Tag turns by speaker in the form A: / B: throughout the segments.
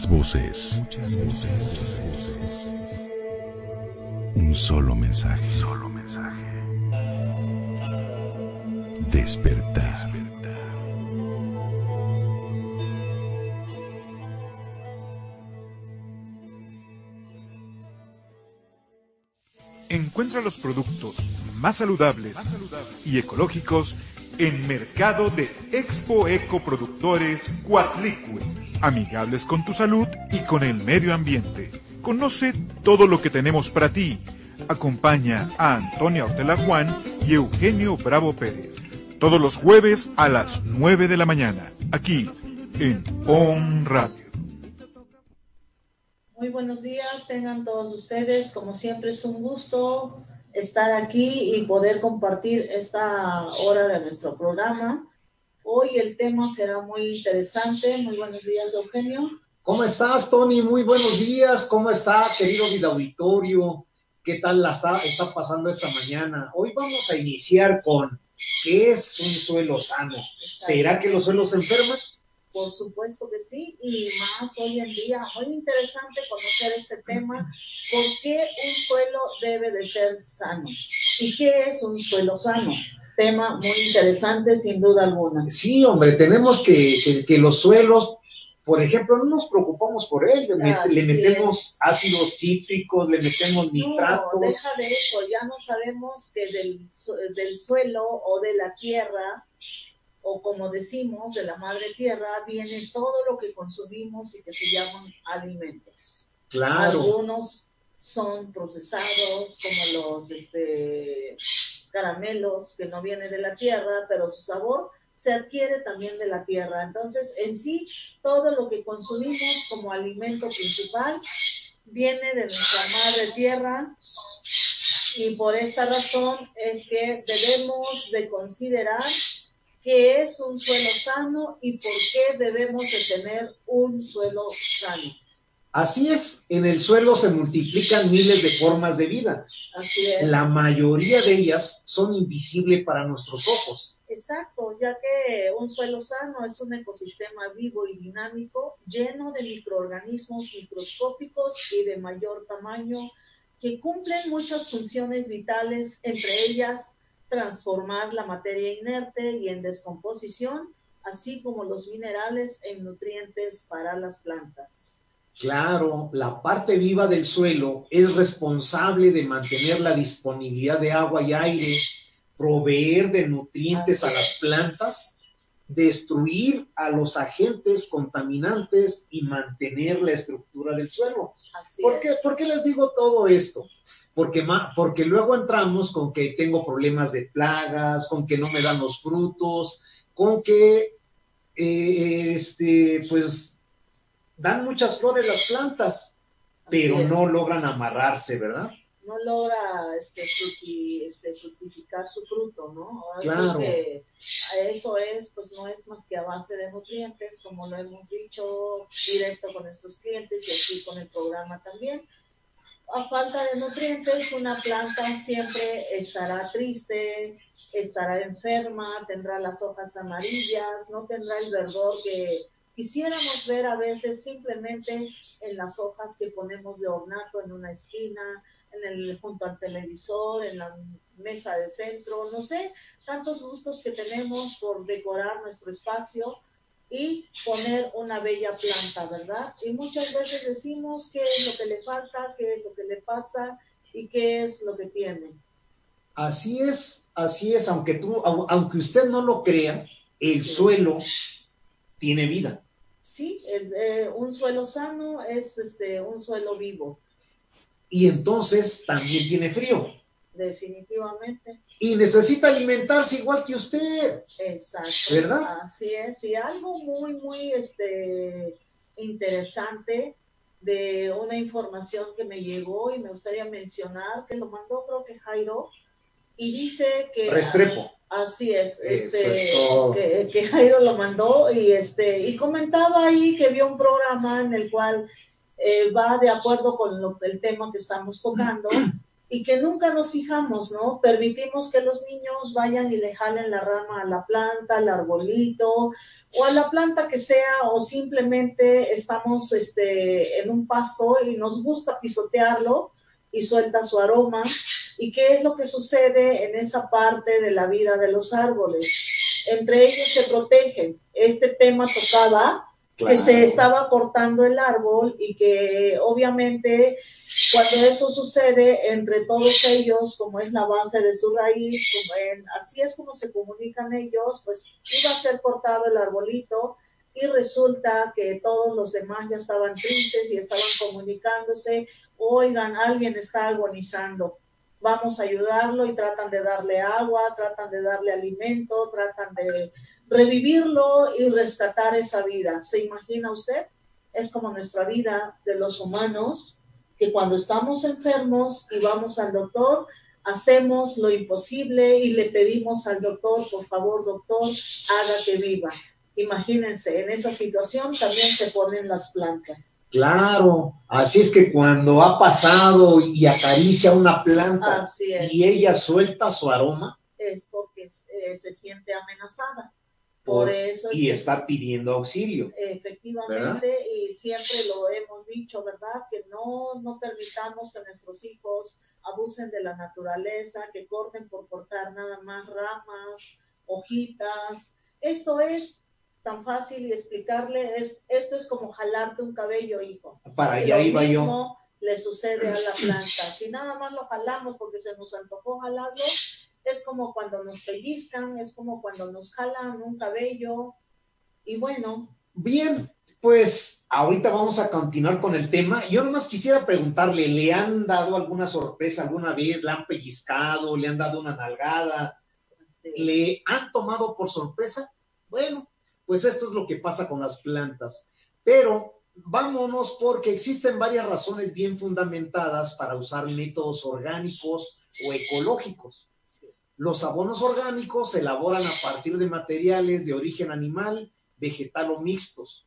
A: Muchas voces. Muchas voces. Un solo mensaje. Solo mensaje. Despertar.
B: Encuentra los productos más saludables y ecológicos en Mercado de Expo Eco Productores Cuatlicue, amigables con tu salud y con el medio ambiente. Conoce todo lo que tenemos para ti. Acompaña a Antonia Ortela Juan y Eugenio Bravo Pérez. Todos los jueves a las 9 de la mañana, aquí en On Radio.
C: Muy buenos días, tengan todos ustedes. Como siempre es un gusto estar aquí y poder compartir esta hora de nuestro programa. Hoy el tema será muy interesante. Muy buenos días, Eugenio.
D: ¿Cómo estás, Tony? Muy buenos días. ¿Cómo está, querido vida auditorio? ¿Qué tal la está, está pasando esta mañana? Hoy vamos a iniciar con ¿qué es un suelo sano? ¿Será que los suelos se enferman?
C: Por supuesto que sí, y más hoy en día, muy interesante conocer este tema, ¿por qué un suelo debe de ser sano? ¿Y qué es un suelo sano? Tema muy interesante, sin duda alguna.
D: Sí, hombre, tenemos que, que, que los suelos, por ejemplo, no nos preocupamos por ellos, le, metemos
C: es.
D: ácidos cítricos, le metemos nitratos.
C: No, deja de eso, ya no sabemos que del, del suelo o de la tierra, o como decimos, de la madre tierra, viene todo lo que consumimos y que se llaman alimentos.
D: claro,
C: Algunos son procesados, como los este, caramelos, que no vienen de la tierra, pero su sabor se adquiere también de la tierra. Entonces, en sí, todo lo que consumimos como alimento principal viene de nuestra madre tierra y por esta razón es que debemos de considerar qué es un suelo sano y por qué debemos de tener un suelo sano.
D: Así es, en el suelo se multiplican miles de formas de vida.
C: Así es.
D: La mayoría de ellas son invisibles para nuestros ojos.
C: Exacto, ya que un suelo sano es un ecosistema vivo y dinámico, lleno de microorganismos microscópicos y de mayor tamaño, que cumplen muchas funciones vitales, entre ellas transformar la materia inerte y en descomposición, así como los minerales en nutrientes para las plantas.
D: Claro, la parte viva del suelo es responsable de mantener la disponibilidad de agua y aire, proveer de nutrientes a las plantas, destruir a los agentes contaminantes y mantener la estructura del suelo.
C: Así
D: ¿Por
C: es.
D: qué, por qué les digo todo esto? Porque, porque luego entramos con que tengo problemas de plagas, con que no me dan los frutos, con que eh, este, pues dan muchas flores las plantas, pero no logran amarrarse, ¿verdad?
C: no logra este, este, fructificar su fruto, ¿no? Así
D: Claro.
C: que eso es, pues no es más que a base de nutrientes, como lo hemos dicho directo con nuestros clientes y aquí con el programa también. A falta de nutrientes, una planta siempre estará triste, estará enferma, tendrá las hojas amarillas, no tendrá el verdor que quisiéramos ver a veces simplemente en las hojas que ponemos de ornato en una esquina, en el, junto al televisor, en la mesa de centro, no sé, tantos gustos que tenemos por decorar nuestro espacio y poner una bella planta, ¿verdad? Y muchas veces decimos qué es lo que le falta, qué es lo que le pasa y qué es lo que tiene.
D: Así es, así es, aunque tú, au- aunque usted no lo crea, el
C: Sí.
D: suelo tiene vida.
C: Es, eh, un suelo sano es este, un suelo vivo,
D: Y entonces también tiene frío.
C: definitivamente.
D: Y necesita alimentarse igual que usted.
C: Exacto.
D: ¿Verdad?
C: Así es. Y algo muy, muy este, interesante de una información que me llegó y me gustaría mencionar, que lo mandó creo que Jairo, y dice que...
D: Restrepo.
C: Así es,
D: Eso
C: este,
D: es todo.
C: que, que Jairo lo mandó y este y comentaba ahí que vio un programa en el cual eh, va de acuerdo con lo- el tema que estamos tocando y que nunca nos fijamos, ¿no? Permitimos que los niños vayan y le jalen la rama a la planta, al arbolito o a la planta que sea o simplemente estamos este, en un pasto y nos gusta pisotearlo y suelta su aroma. ¿Y qué es lo que sucede en esa parte de la vida de los árboles? Entre ellos se protegen. Este tema tocaba que se estaba cortando el árbol y que obviamente cuando eso sucede entre todos ellos, como es la base de su raíz, como así es como se comunican ellos, pues iba a ser cortado el arbolito y resulta que todos los demás ya estaban tristes y estaban comunicándose, oigan, alguien está agonizando, vamos a ayudarlo y tratan de darle agua, tratan de darle alimento, tratan de revivirlo y rescatar esa vida. ¿Se imagina usted? Es como nuestra vida de los humanos, que cuando estamos enfermos y vamos al doctor, hacemos lo imposible y le pedimos al doctor, por favor, doctor, haga que viva. Imagínense, en esa situación también se ponen las plantas.
D: Claro, así es que cuando ha pasado y acaricia una planta y ella suelta su aroma,
C: es porque eh, se siente amenazada. Por, eso
D: y está pidiendo auxilio.
C: Efectivamente, y siempre lo hemos dicho, ¿verdad? Que no, no permitamos que nuestros hijos abusen de la naturaleza, que corten por cortar nada más ramas, hojitas. Esto es tan fácil y explicarle, es, esto es como jalarte un cabello, hijo.
D: Para allá iba yo.
C: Le sucede a la planta. Si nada más lo jalamos porque se nos antojó jalarlo, es como cuando nos pellizcan, es como cuando nos jalan un cabello. Y bueno.
D: Bien, pues ahorita vamos a continuar con el tema. Yo nomás quisiera preguntarle, ¿le han dado alguna sorpresa alguna vez? ¿Le han pellizcado? ¿Le han dado una nalgada? ¿Le han tomado por sorpresa? Bueno, pues esto es lo que pasa con las plantas. Pero vámonos porque existen varias razones bien fundamentadas para usar métodos orgánicos o ecológicos. Los abonos orgánicos se elaboran a partir de materiales de origen animal, vegetal o mixtos.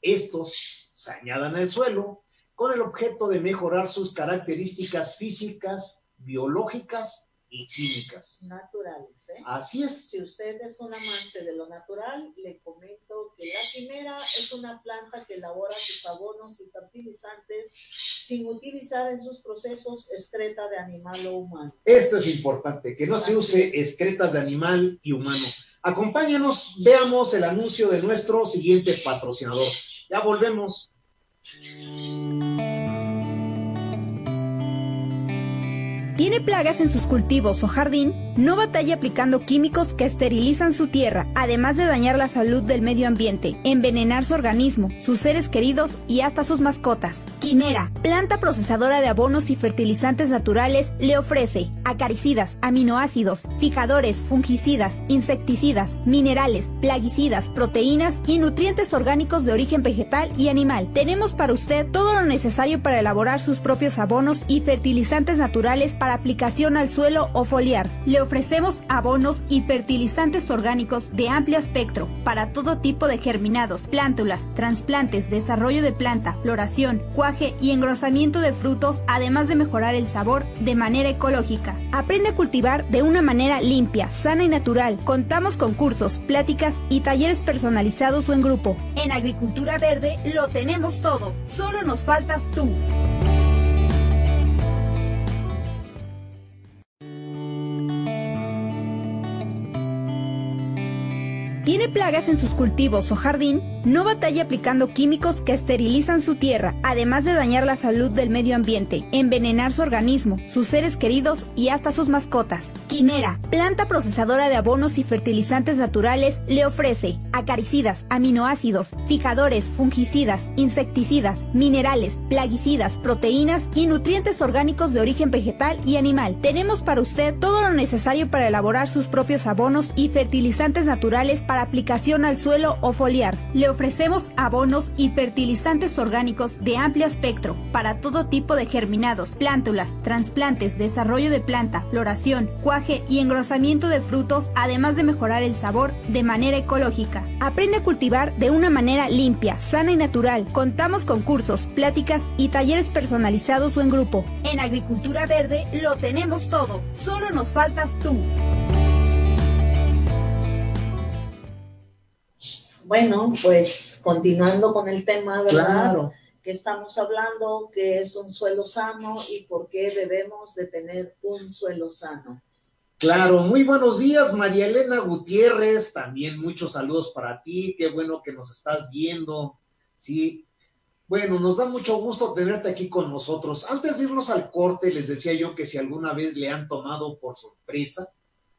D: Estos se añadan al suelo con el objeto de mejorar sus características físicas, biológicas y químicas.
C: Naturales, ¿eh?
D: Así es.
C: Si usted es un amante de lo natural, le comento que la quimera es una planta que elabora sus abonos y fertilizantes sin utilizar en sus procesos excreta de animal o humano.
D: Esto es importante, que no se use excretas de animal y humano. Acompáñanos, veamos el anuncio de nuestro siguiente patrocinador. Ya volvemos.
E: ¿Tiene plagas en sus cultivos o jardín? No batalle aplicando químicos que esterilizan su tierra, además de dañar la salud del medio ambiente, envenenar su organismo, sus seres queridos y hasta sus mascotas. Quimera, planta procesadora de abonos y fertilizantes naturales, le ofrece acaricidas, aminoácidos, fijadores, fungicidas, insecticidas, minerales, plaguicidas, proteínas y nutrientes orgánicos de origen vegetal y animal. Tenemos para usted todo lo necesario para elaborar sus propios abonos y fertilizantes naturales para aplicación al suelo o foliar. Ofrecemos abonos y fertilizantes orgánicos de amplio espectro para todo tipo de germinados, plántulas, trasplantes, desarrollo de planta, floración, cuaje y engrosamiento de frutos, además de mejorar el sabor de manera ecológica. Aprende a cultivar de una manera limpia, sana y natural. Contamos con cursos, pláticas y talleres personalizados o en grupo. En Agricultura Verde lo tenemos todo. Solo nos faltas tú. ¿Tiene plagas en sus cultivos o jardín? No batalle aplicando químicos que esterilizan su tierra, además de dañar la salud del medio ambiente, envenenar su organismo, sus seres queridos y hasta sus mascotas. Quimera, planta procesadora de abonos y fertilizantes naturales, le ofrece acaricidas, aminoácidos, fijadores, fungicidas, insecticidas, minerales, plaguicidas, proteínas y nutrientes orgánicos de origen vegetal y animal. Tenemos para usted todo lo necesario para elaborar sus propios abonos y fertilizantes naturales para aplicación al suelo o foliar. Ofrecemos abonos y fertilizantes orgánicos de amplio espectro para todo tipo de germinados, plántulas, trasplantes, desarrollo de planta, floración, cuaje y engrosamiento de frutos, además de mejorar el sabor de manera ecológica. Aprende a cultivar de una manera limpia, sana y natural. Contamos con cursos, pláticas y talleres personalizados o en grupo. En Agricultura Verde lo tenemos todo. Solo nos faltas tú.
C: Bueno, pues continuando con el tema, ¿verdad?
D: Claro.
C: Que estamos hablando, que es un suelo sano y por qué debemos de tener un suelo sano.
D: Claro, muy buenos días, María Elena Gutiérrez. También muchos saludos para ti. Qué bueno que nos estás viendo. Sí. Bueno, nos da mucho gusto tenerte aquí con nosotros. Antes de irnos al corte, les decía yo que si alguna vez le han tomado por sorpresa,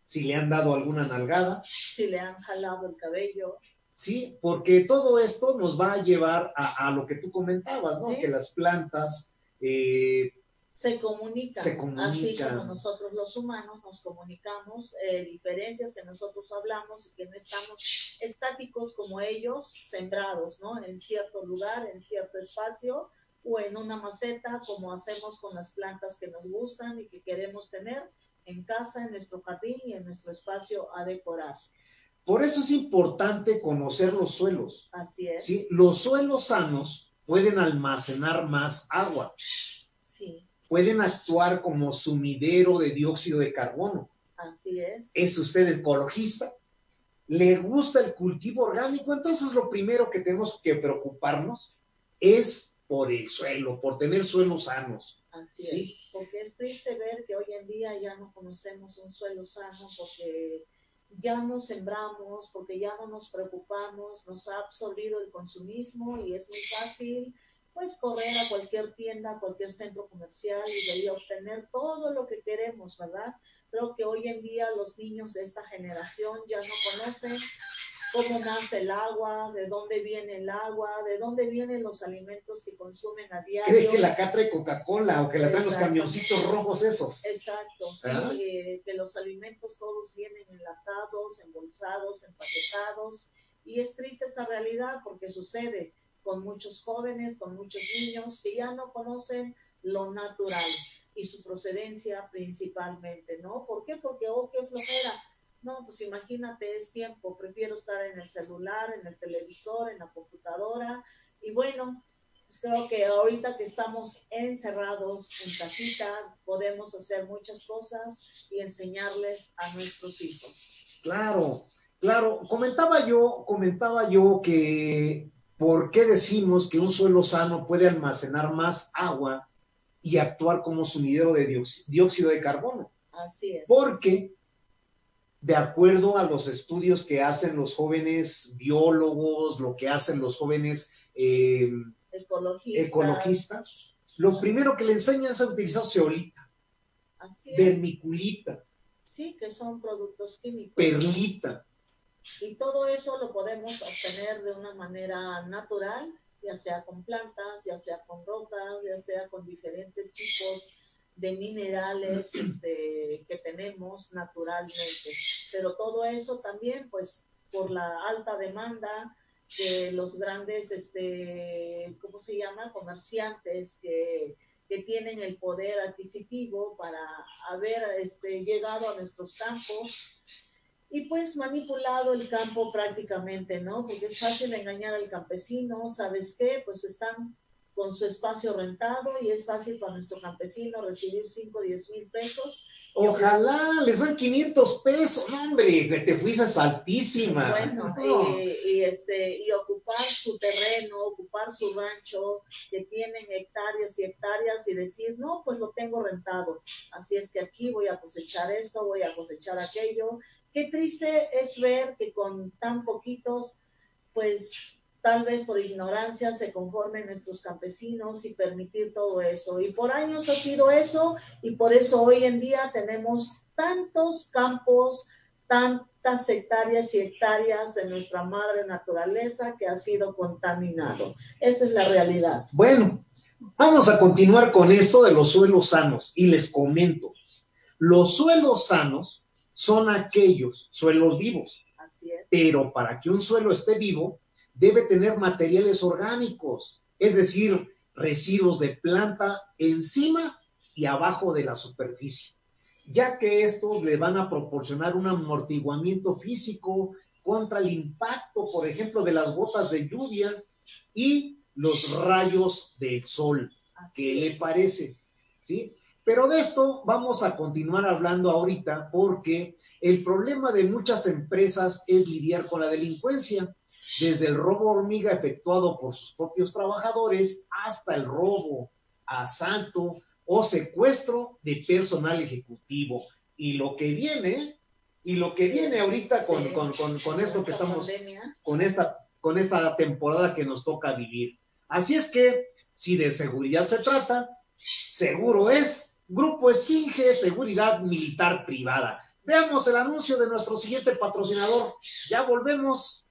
D: si le han dado alguna nalgada,
C: Si le han jalado el cabello,
D: Sí, porque todo esto nos va a llevar a, a lo que tú comentabas, ¿no?
C: Sí.
D: Que las plantas, eh,
C: se comunican,
D: Se comunican.
C: así como nosotros los humanos nos comunicamos, eh, diferencias que nosotros hablamos y que no estamos estáticos como ellos, sembrados, ¿no? En cierto lugar, en cierto espacio o en una maceta, como hacemos con las plantas que nos gustan y que queremos tener en casa, en nuestro jardín y en nuestro espacio a decorar.
D: Por eso es importante conocer los suelos.
C: Así es.
D: ¿sí? Los suelos sanos pueden almacenar más agua,
C: Sí,
D: pueden actuar como sumidero de dióxido de carbono.
C: así es.
D: ¿Es usted ecologista? ¿Le gusta el cultivo orgánico? Entonces lo primero que tenemos que preocuparnos es por el suelo, por tener suelos sanos.
C: Así
D: Sí.
C: es, porque es triste ver que hoy en día ya no conocemos un suelo sano porque ya no sembramos, porque ya no nos preocupamos, nos ha absorbido el consumismo y es muy fácil pues correr a cualquier tienda, a cualquier centro comercial y de ahí obtener todo lo que queremos, ¿verdad? Creo que hoy en día los niños de esta generación ya no conocen cómo nace el agua, de dónde viene el agua, de dónde vienen los alimentos que consumen a diario.
D: ¿Cree que la acá trae Coca-Cola o que la traen los
C: Exacto.
D: camioncitos rojos esos?
C: Exacto, sí,
D: ¿Ah?
C: eh, que los alimentos todos vienen enlatados, embolsados, empaquetados, y es triste esa realidad porque sucede con muchos jóvenes, con muchos niños que ya no conocen lo natural y su procedencia principalmente, ¿no? ¿Por qué? Porque, oh, qué flojera. No, pues imagínate, es tiempo, prefiero estar en el celular, en el televisor, en la computadora, y bueno, pues creo que ahorita que estamos encerrados en casita, podemos hacer muchas cosas y enseñarles a nuestros hijos.
D: Claro, claro. Comentaba yo, comentaba yo que por qué decimos que un suelo sano puede almacenar más agua y actuar como sumidero de dióxido de carbono.
C: Así es.
D: Porque, de acuerdo a los estudios que hacen los jóvenes biólogos, lo que hacen los jóvenes eh,
C: Ecologistas.
D: ecologistas, lo primero que le enseñan es a utilizar ceolita, vermiculita,
C: Sí, que son productos químicos.
D: perlita.
C: Y todo eso lo podemos obtener de una manera natural, ya sea con plantas, ya sea con rocas, ya sea con diferentes tipos de minerales este, que tenemos naturalmente. Pero todo eso también, pues, por la alta demanda de los grandes, este, ¿cómo se llama? Comerciantes que, que tienen el poder adquisitivo para haber este, llegado a nuestros campos y pues manipulado el campo prácticamente, ¿no? Porque es fácil engañar al campesino, ¿sabes qué? Pues están con su espacio rentado y es fácil para nuestro campesino recibir 5 o 10 mil pesos.
D: Ojalá les dan 500 pesos. Hombre, que te fuiste altísima.
C: Bueno,
D: No.
C: y, y, este, y ocupar su terreno, ocupar su rancho, que tienen hectáreas y hectáreas, y decir, no, pues lo tengo rentado. Así es que aquí voy a cosechar esto, voy a cosechar aquello. Qué triste es ver que con tan poquitos, pues tal vez por ignorancia se conformen nuestros campesinos y permitir todo eso. Y por años ha sido eso, y por eso hoy en día tenemos tantos campos, tantas hectáreas y hectáreas de nuestra madre naturaleza que ha sido contaminado. Esa es la realidad.
D: Bueno, vamos a continuar con esto de los suelos sanos y les comento. Los suelos sanos son aquellos suelos vivos,
C: Así es.
D: pero para que un suelo esté vivo, debe tener materiales orgánicos, es decir, residuos de planta encima y abajo de la superficie, ya que estos le van a proporcionar un amortiguamiento físico contra el impacto, por ejemplo, de las gotas de lluvia y los rayos del sol. ¿Qué le parece? ¿Sí? Pero de esto vamos a continuar hablando ahorita porque el problema de muchas empresas es lidiar con la delincuencia, desde el robo hormiga efectuado por sus propios trabajadores hasta el robo, asalto o secuestro de personal ejecutivo. Y lo que viene, y lo que viene ahorita con, con, con, con esto que estamos, con esta, con esta temporada que nos toca vivir. Así es que, si de seguridad se trata, seguro es Grupo Esfinge Seguridad Militar Privada. Veamos el anuncio de nuestro siguiente patrocinador. Ya volvemos.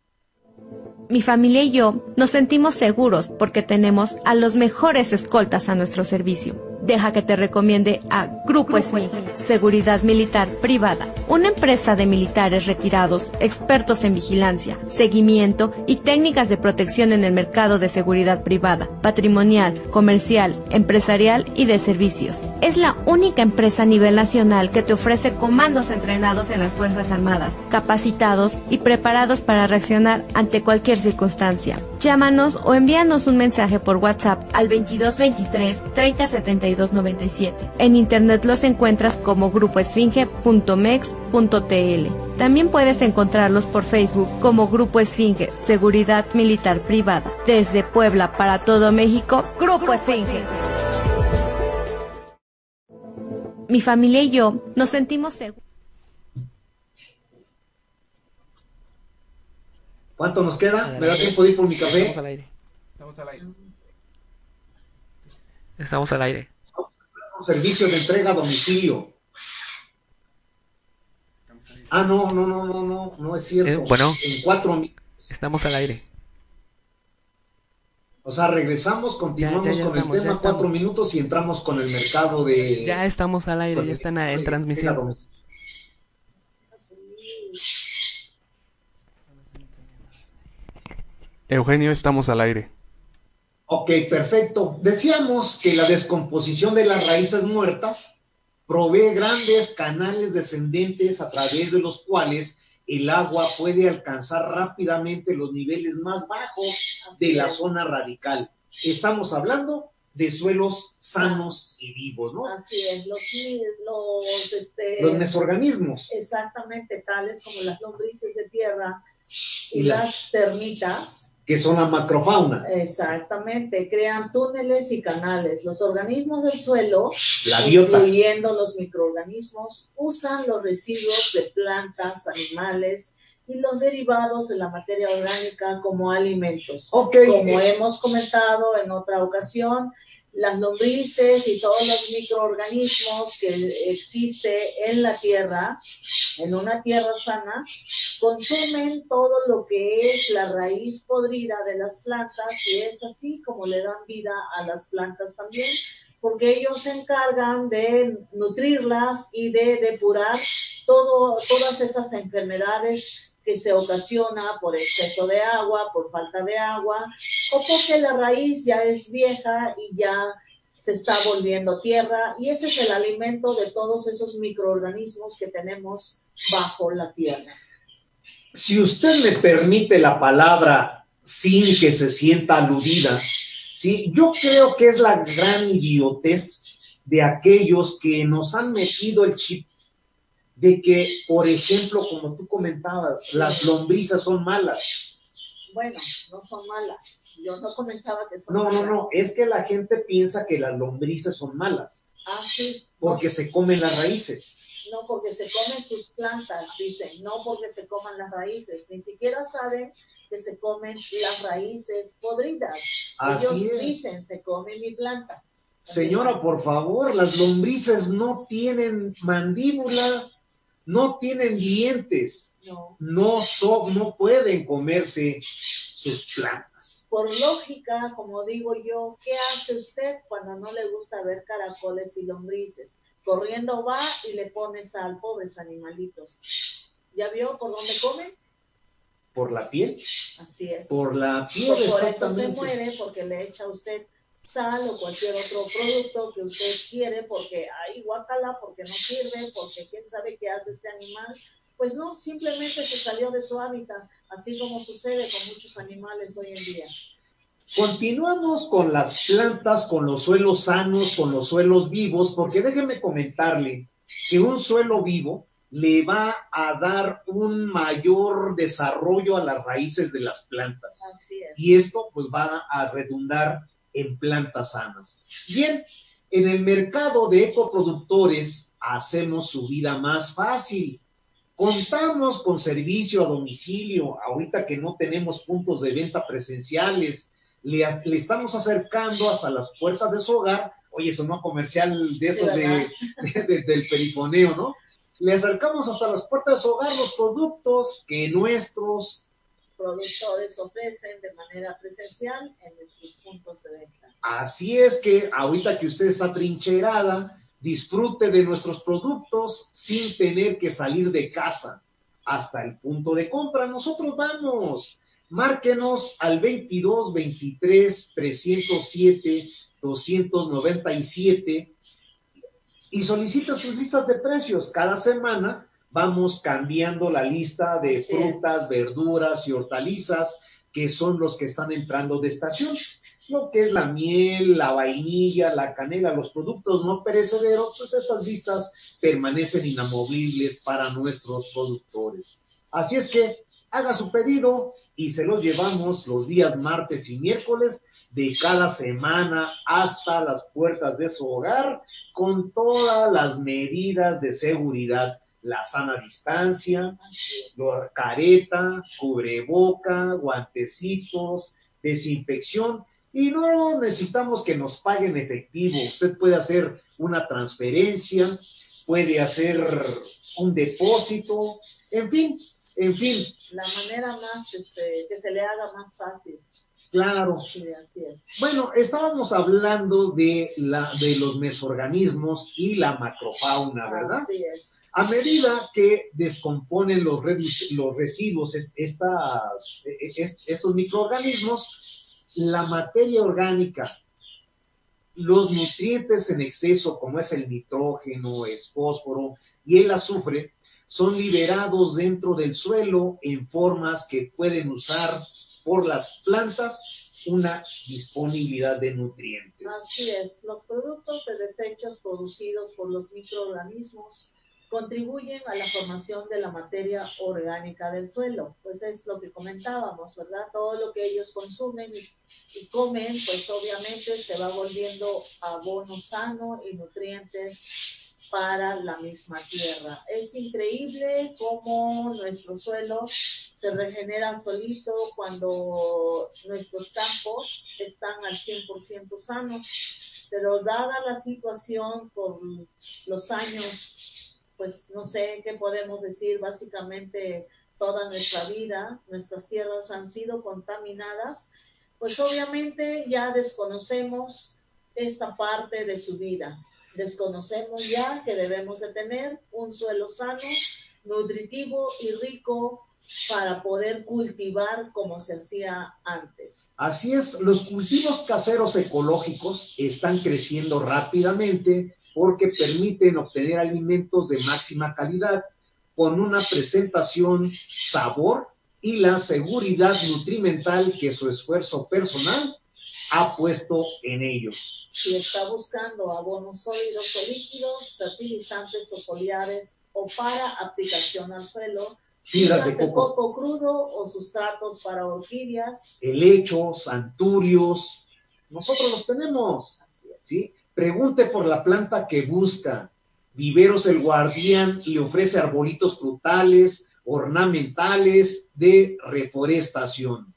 F: Mi familia y yo nos sentimos seguros porque tenemos a los mejores escoltas a nuestro servicio deja que te recomiende a Grupo Swing, Seguridad Militar Privada, una empresa de militares retirados, expertos en vigilancia, seguimiento y técnicas de protección en el mercado de seguridad privada, patrimonial, comercial, empresarial y de servicios. Es la única empresa a nivel nacional que te ofrece comandos entrenados en las Fuerzas Armadas, capacitados y preparados para reaccionar ante cualquier circunstancia. Llámanos o envíanos un mensaje por WhatsApp al 2223 3072 en internet los encuentras como grupoesfinge.mex.tl. También puedes encontrarlos por Facebook como Grupo Esfinge, Seguridad Militar Privada. Desde Puebla para todo México, Grupo Esfinge. Mi familia y yo nos sentimos seguros.
D: ¿Cuánto nos queda? ¿Me da tiempo de ir por mi café?
G: Estamos al aire. Estamos al aire. Estamos al aire
D: servicio de entrega a domicilio. Ah, no, no, no, no, no, no es cierto.
G: Eh, bueno,
D: en cuatro
G: estamos al aire.
D: O sea, regresamos, continuamos con el tema cuatro minutos y entramos con el mercado de.
G: Ya estamos al aire, ya están en transmisión.
H: Eugenio, estamos al aire.
D: Ok, perfecto. Decíamos que la descomposición de las raíces muertas provee grandes canales descendentes a través de los cuales el agua puede alcanzar rápidamente los niveles más bajos de la zona radical. Estamos hablando de suelos sanos y vivos, ¿no?
C: Así es, los, los, este,
D: los mesorganismos.
C: Exactamente, tales como las lombrices de tierra y, las termitas
D: que son la macrofauna.
C: Exactamente, crean túneles y canales. Los organismos del suelo,
D: la
C: incluyendo los microorganismos, usan los residuos de plantas, animales y los derivados de la materia orgánica como alimentos.
D: Okay.
C: Como hemos comentado en otra ocasión, las lombrices y todos los microorganismos que existe en la tierra, en una tierra sana, consumen todo lo que es la raíz podrida de las plantas y es así como le dan vida a las plantas también, porque ellos se encargan de nutrirlas y de depurar todo, todas esas enfermedades que se ocasiona por exceso de agua, por falta de agua, o porque la raíz ya es vieja y ya se está volviendo tierra, y ese es el alimento de todos esos microorganismos que tenemos bajo la tierra.
D: Si usted me permite la palabra sin que se sienta aludida, ¿sí? yo creo que es la gran idiotez de aquellos que nos han metido el chip de que, por ejemplo, como tú comentabas, las lombrices son malas.
C: Bueno, no son malas. Yo no comentaba que son
D: no,
C: malas.
D: No, no, no, es que la gente piensa que las lombrices son malas.
C: Ah, sí.
D: Porque se comen las raíces.
C: No, porque se comen sus plantas, dicen, no porque se coman las raíces. Ni siquiera saben que se comen las raíces podridas.
D: Así
C: Ellos dicen, se come mi planta.
D: Señora, por favor, las lombrices no tienen mandíbula, no tienen dientes,
C: no,
D: no, no pueden comerse sus plantas.
C: Por lógica, como digo yo, ¿qué hace usted cuando no le gusta ver caracoles y lombrices? Corriendo va y le pone sal, pobres animalitos. ¿Ya vio por dónde comen?
D: por la piel.
C: Así es.
D: Por la piel,
C: Por eso se muere, porque le echa usted sal o cualquier otro producto que usted quiere, porque hay guacala, porque no sirve, porque quién sabe qué hace este animal. Pues no, simplemente se salió de su hábitat, así como sucede con muchos animales hoy en día.
D: Continuamos con las plantas, con los suelos sanos, con los suelos vivos, porque déjeme comentarle que un suelo vivo le va a dar un mayor desarrollo a las raíces de las plantas.
C: Así es.
D: Y esto pues va a redundar en plantas sanas. Bien, en el mercado de ecoproductores hacemos su vida más fácil. Contamos con servicio a domicilio, ahorita que no tenemos puntos de venta presenciales, le, le estamos acercando hasta las puertas de su hogar. Oye, eso no comercial de esos de,
C: ¿verdad?
D: de- de- del perifoneo, ¿no? Le acercamos hasta las puertas de su hogar los productos que nuestros
C: Productores ofrecen de manera presencial en nuestros puntos de venta.
D: Así es que ahorita que usted está trincherada, disfrute de nuestros productos sin tener que salir de casa hasta el punto de compra. Nosotros vamos. Márquenos al 22 23 307 297 y solicita sus listas de precios. Cada semana vamos cambiando la lista de
C: Así es.
D: frutas, verduras y hortalizas que son los que están entrando de estación. Lo que es la miel, la vainilla, la canela, los productos no perecederos, pues estas listas permanecen inamovibles para nuestros productores. Así es que haga su pedido y se los llevamos los días martes y miércoles de cada semana hasta las puertas de su hogar con todas las medidas de seguridad, la sana distancia, la careta, cubreboca, guantecitos, desinfección y no necesitamos que nos paguen efectivo. Usted puede hacer una transferencia, puede hacer un depósito, en fin, en fin,
C: La manera más, este, que se le haga más fácil.
D: claro.
C: Sí, así es.
D: Bueno, estábamos hablando de, la, de los mesorganismos y la macrofauna, ¿verdad?
C: Así es.
D: A medida que descomponen los, los residuos, es- estas, es- estos microorganismos, la materia orgánica, los nutrientes en exceso, como es el nitrógeno, el fósforo y el azufre, son liberados dentro del suelo en formas que pueden usar por las plantas una disponibilidad de nutrientes.
C: Así es. Los productos de desechos producidos por los microorganismos contribuyen a la formación de la materia orgánica del suelo. Pues es lo que comentábamos, ¿verdad? Todo lo que ellos consumen y, y comen, pues obviamente se va volviendo abono sano y nutrientes para la misma tierra. Es increíble cómo nuestro suelo se regenera solito cuando nuestros campos están al 100% sanos, pero dada la situación por los años, pues no sé qué podemos decir, básicamente toda nuestra vida, nuestras tierras han sido contaminadas, pues obviamente ya desconocemos esta parte de su vida. Desconocemos ya que debemos de tener un suelo sano, nutritivo y rico para poder cultivar como se hacía antes.
D: Así es, los cultivos caseros ecológicos están creciendo rápidamente porque permiten obtener alimentos de máxima calidad con una presentación, sabor y la seguridad nutrimental que su esfuerzo personal ha puesto en ellos.
C: Si está buscando abonos sólidos o líquidos, fertilizantes o foliares o para aplicación al suelo,
D: Fibras de coco
C: crudo o sustratos para orquídeas,
D: helechos, anturios, nosotros los tenemos.
C: así es.
D: ¿sí? Pregunte por la planta que busca. Viveros el Guardián le ofrece arbolitos frutales, ornamentales de reforestación.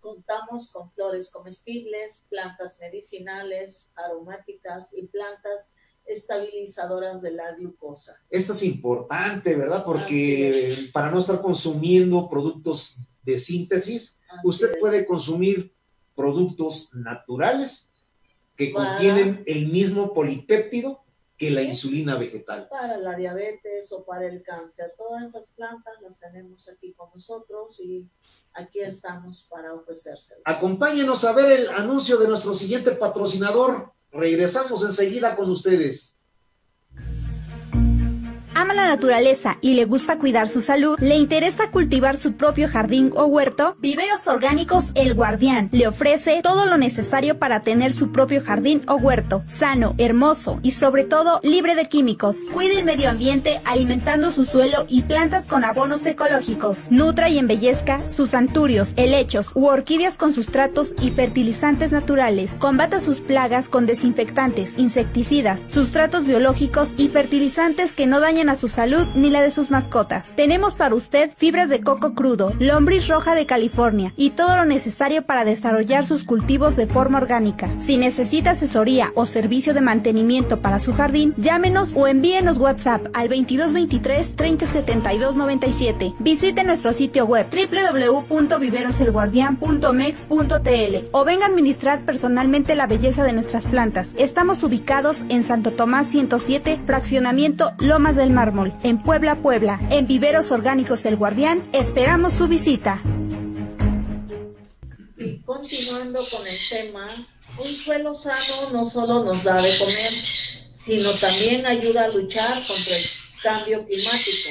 C: Contamos con flores comestibles, plantas medicinales, aromáticas y plantas estabilizadoras de la glucosa.
D: Esto es importante, ¿verdad? Porque para no estar consumiendo productos de síntesis,
C: Así
D: usted
C: es.
D: puede consumir productos naturales que
C: Para-
D: contienen el mismo polipéptido que la insulina vegetal.
C: para la diabetes o para el cáncer. Todas esas plantas las tenemos aquí con nosotros y aquí estamos para ofrecérselas.
D: Acompáñenos a ver el anuncio de nuestro siguiente patrocinador. Regresamos enseguida con ustedes.
E: Ama la naturaleza y le gusta cuidar su salud, le interesa cultivar su propio jardín o huerto, Viveros Orgánicos El Guardián le ofrece todo lo necesario para tener su propio jardín o huerto, sano, hermoso y sobre todo libre de químicos. Cuide el medio ambiente alimentando su suelo y plantas con abonos ecológicos. Nutra y embellezca sus anturios, helechos u orquídeas con sustratos y fertilizantes naturales. Combata sus plagas con desinfectantes, insecticidas, sustratos biológicos y fertilizantes que no dañan a su salud ni la de sus mascotas. Tenemos para usted fibras de coco crudo, lombriz roja de California y todo lo necesario para desarrollar sus cultivos de forma orgánica. Si necesita asesoría o servicio de mantenimiento para su jardín, llámenos o envíenos WhatsApp al 2223 3072 97. Visite nuestro sitio web www.viveroselguardian.mex.tl o venga a administrar personalmente la belleza de nuestras plantas. Estamos ubicados en Santo Tomás 107, fraccionamiento Lomas del Mármol, en Puebla, Puebla. En Viveros Orgánicos El Guardián, esperamos su visita.
C: Y continuando con el tema, un suelo sano no solo nos da de comer, sino también ayuda a luchar contra el cambio climático,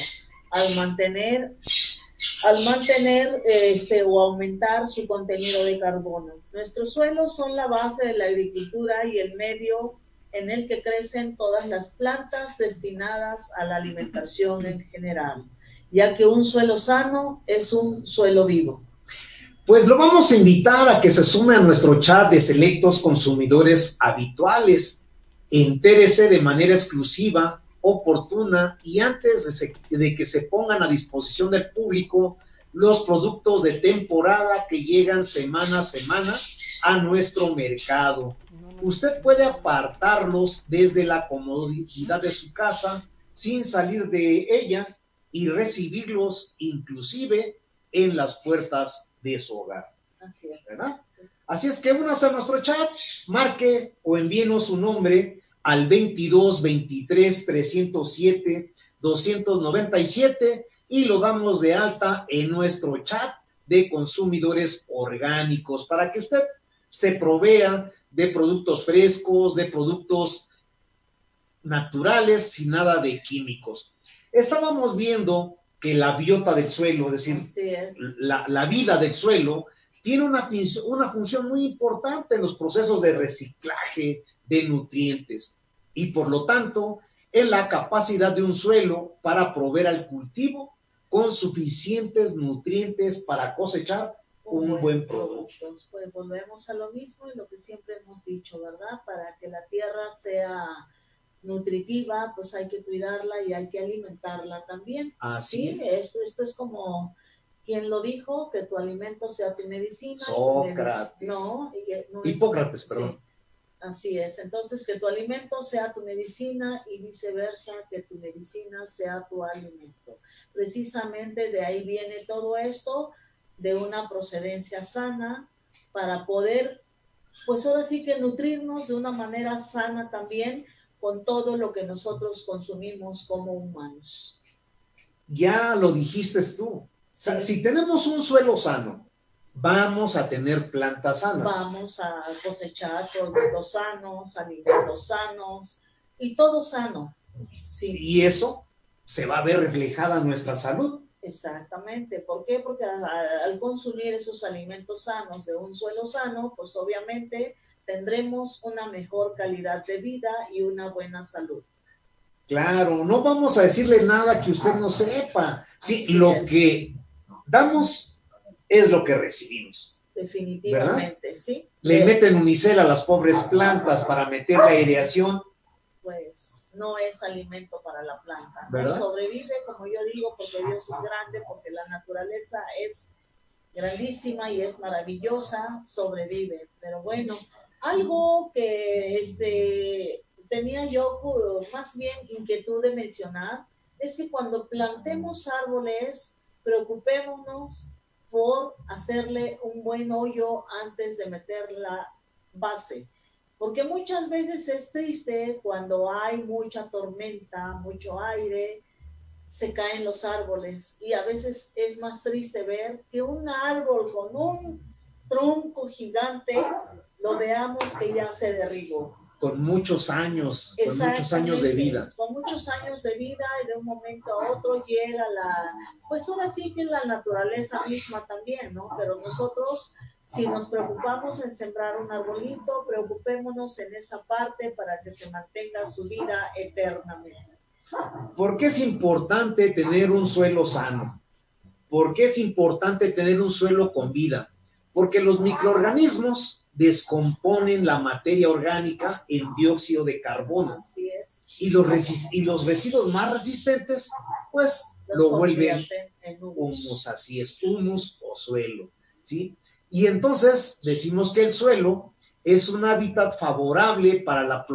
C: al mantener, al mantener este, o aumentar su contenido de carbono. Nuestros suelos son la base de la agricultura y el medio en el que crecen todas las plantas destinadas a la alimentación en general, ya que un suelo sano es un suelo vivo.
D: Pues lo vamos a invitar a que se sume a nuestro chat de selectos consumidores habituales. Entérese de manera exclusiva, oportuna y antes de, de que se pongan a disposición del público los productos de temporada que llegan semana a semana a nuestro mercado. Usted puede apartarlos desde la comodidad de su casa sin salir de ella y recibirlos inclusive en las puertas de su hogar.
C: Así es.
D: ¿Verdad?
C: Sí.
D: Así es que únase a nuestro chat, marque o envíenos su nombre al 22 23 307 297 y lo damos de alta en nuestro chat de consumidores orgánicos para que usted se provea de productos frescos, de productos naturales, sin nada de químicos. Estábamos viendo que la biota del suelo, es decir,
C: es.
D: la, la vida del suelo tiene una, una función muy importante en los procesos de reciclaje de nutrientes y por lo tanto en la capacidad de un suelo para proveer al cultivo con suficientes nutrientes para cosechar un buen
C: en
D: producto.
C: Pues volvemos a lo mismo y lo que siempre hemos dicho, ¿verdad? Para que la tierra sea nutritiva, pues hay que cuidarla y hay que alimentarla también.
D: Así
C: Sí,
D: es.
C: esto, esto es como quien lo dijo, que tu alimento sea tu medicina. tu
D: Sócrates.
C: medic- No, y- no es-
D: Hipócrates, perdón.
C: sí, así es. Entonces, que tu alimento sea tu medicina y viceversa, que tu medicina sea tu alimento. Precisamente de ahí viene todo esto, de una procedencia sana, para poder, pues ahora sí que nutrirnos de una manera sana también con todo lo que nosotros consumimos como humanos.
D: Ya lo dijiste tú.
C: Sí.
D: si tenemos un suelo sano, vamos a tener plantas sanas.
C: Vamos a cosechar productos sanos, alimentos sanos y todo sano. Sí,
D: Y eso se va a ver reflejada en nuestra salud.
C: Exactamente. ¿Por qué? Porque al consumir esos alimentos sanos de un suelo sano, pues obviamente tendremos una mejor calidad de vida y una buena salud.
D: Claro, no vamos a decirle nada que usted no sepa. Sí,
C: Así
D: lo
C: es.
D: que damos es lo que recibimos.
C: Definitivamente, ¿sí?
D: Le meten unicel a las pobres plantas para meter la aireación.
C: pues no es alimento para la planta. ¿no? Sobrevive, como yo digo, porque Dios es grande, porque la naturaleza es grandísima y es maravillosa, sobrevive. Pero bueno, algo que este, tenía yo más bien inquietud de mencionar es que cuando plantemos árboles, preocupémonos por hacerle un buen hoyo antes de meter la base. Porque muchas veces es triste cuando hay mucha tormenta, mucho aire, se caen los árboles y a veces es más triste ver que un árbol con un tronco gigante lo veamos que ya se derribó.
D: Con muchos años, con muchos años de vida.
C: Con muchos años de vida y de un momento a otro llega la, pues ahora sí que la naturaleza misma también, ¿no? Pero nosotros, si nos preocupamos en sembrar un arbolito, preocupémonos en esa parte para que se mantenga su vida eternamente.
D: ¿Por qué es importante tener un suelo sano? ¿Por qué es importante tener un suelo con vida? Porque los microorganismos descomponen la materia orgánica en dióxido de carbono.
C: Así es.
D: Y los, y los residuos más resistentes, pues lo vuelven humus, así es, humus o suelo, ¿sí? Y entonces decimos que el suelo es un hábitat favorable para la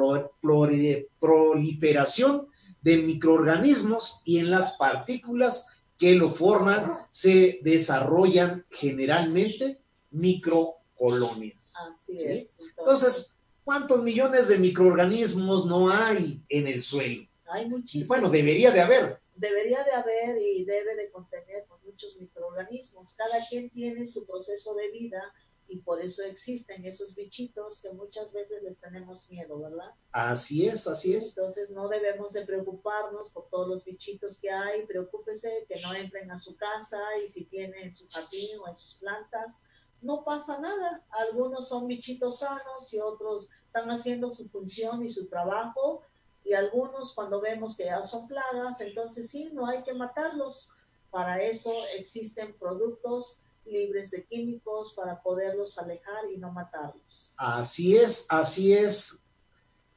D: proliferación de microorganismos y en las partículas que lo forman se desarrollan generalmente microcolonias.
C: Así es.
D: Entonces, ¿cuántos millones de microorganismos no hay en el suelo?
C: Hay muchísimos.
D: Bueno, debería de haber.
C: Debería de haber y debe de contener muchos microorganismos. Cada quien tiene su proceso de vida y por eso existen esos bichitos que muchas veces les tenemos miedo, ¿verdad?
D: Así es, así es.
C: Entonces no debemos de preocuparnos por todos los bichitos que hay, preocúpese que no entren a su casa y si tiene en su jardín o en sus plantas, no pasa nada. Algunos son bichitos sanos y otros están haciendo su función y su trabajo y algunos cuando vemos que ya son plagas, entonces sí, no hay que matarlos. Para eso existen productos libres de químicos para poderlos alejar y no matarlos.
D: Así es, así es.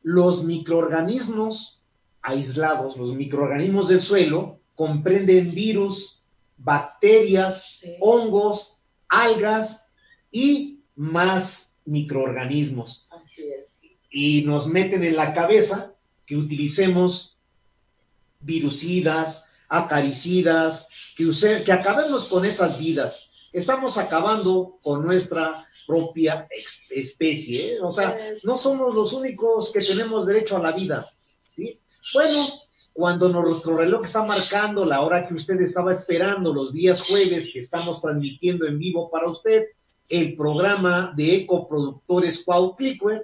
D: Los microorganismos aislados, los microorganismos del suelo, comprenden virus, bacterias, hongos, algas y más microorganismos.
C: Así es.
D: Y nos meten en la cabeza que utilicemos virucidas, acaricidas, que, que acabemos con esas vidas estamos acabando con nuestra propia especie. ¿eh? O sea, no somos los únicos que tenemos derecho a la vida. ¿sí? Bueno, cuando nuestro reloj está marcando la hora que usted estaba esperando, los días jueves que estamos transmitiendo en vivo para usted, el programa de Ecoproductores Cuautlicue,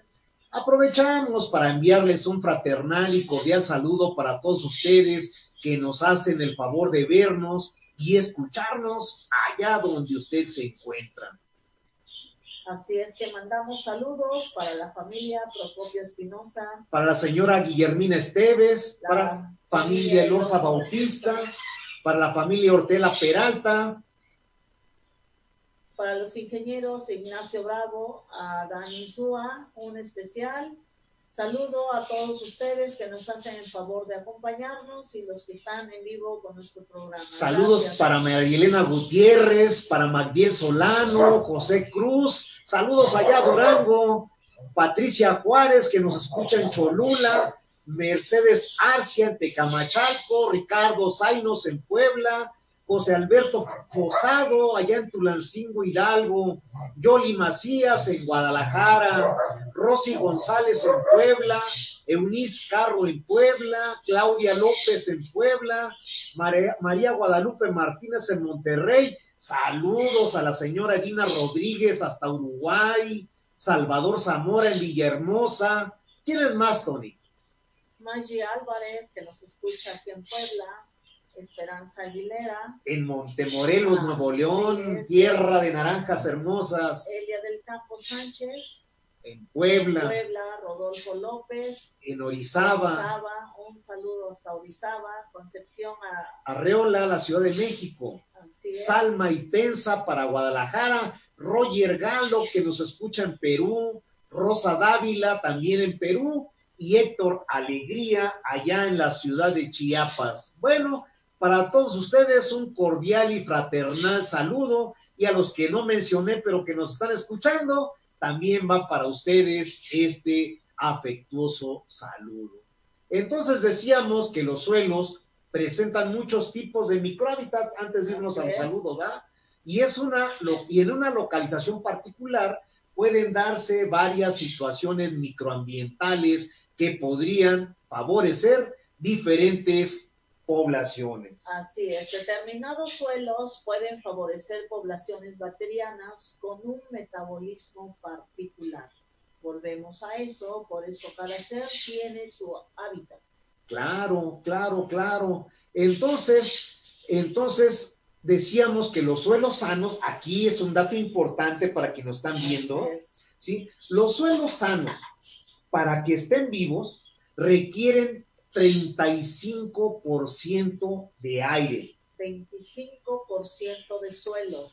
D: aprovechamos para enviarles un fraternal y cordial saludo para todos ustedes que nos hacen el favor de vernos y escucharnos allá donde usted se encuentra.
C: Así es que mandamos saludos para la familia Procopio Espinosa.
D: Para la señora Guillermina Esteves, para la familia Elosa Bautista, para la familia Hortela Peralta.
C: Para los ingenieros Ignacio Bravo, a Dani Zúa, un especial Saludo a todos ustedes que nos hacen el favor de acompañarnos y los que están en vivo con nuestro programa.
D: Saludos para María Elena Gutiérrez, para Magdiel Solano, José Cruz, saludos allá a Durango, Patricia Juárez que nos escucha en Cholula, Mercedes Arcia en Tecamachalco, Ricardo Zainos en Puebla, José Alberto Fosado, allá en Tulancingo, Hidalgo, Yoli Macías en Guadalajara, Rosy González en Puebla, Eunice Carro en Puebla, Claudia López en Puebla, María, Guadalupe Martínez en Monterrey. Saludos a la señora Dina Rodríguez hasta Uruguay, Salvador Zamora en Villahermosa. ¿Quién es más, Tony?
C: Maggie Álvarez, que nos escucha aquí en Puebla. Esperanza Aguilera.
D: En Montemorelos, ah, Nuevo León, tierra de naranjas hermosas.
C: Elia del Campo Sánchez.
D: En Puebla.
C: En Puebla, Rodolfo López.
D: En Orizaba.
C: Orizaba. Un saludo hasta Orizaba. Concepción a...
D: Arreola, la Ciudad de México. Salma y Pensa para Guadalajara. Roger Galo, que nos escucha en Perú. Rosa Dávila, también en Perú. Y Héctor Alegría, allá en la ciudad de Chiapas. Bueno, para todos ustedes un cordial y fraternal saludo y a los que no mencioné pero que nos están escuchando, también va para ustedes este afectuoso saludo. Entonces decíamos que los suelos presentan muchos tipos de microhábitats antes de irnos a los saludos, ¿verdad? Y es una y en una localización particular pueden darse varias situaciones microambientales que podrían favorecer diferentes poblaciones.
C: Así es, determinados suelos pueden favorecer poblaciones bacterianas con un metabolismo particular. Volvemos a eso, por eso cada ser tiene su hábitat.
D: Claro, claro, claro. Entonces, entonces decíamos que los suelos sanos, aquí es un dato importante para quienes nos están viendo, ¿sí? Los suelos sanos, para que estén vivos, requieren 35% de aire.
C: 25% de suelo.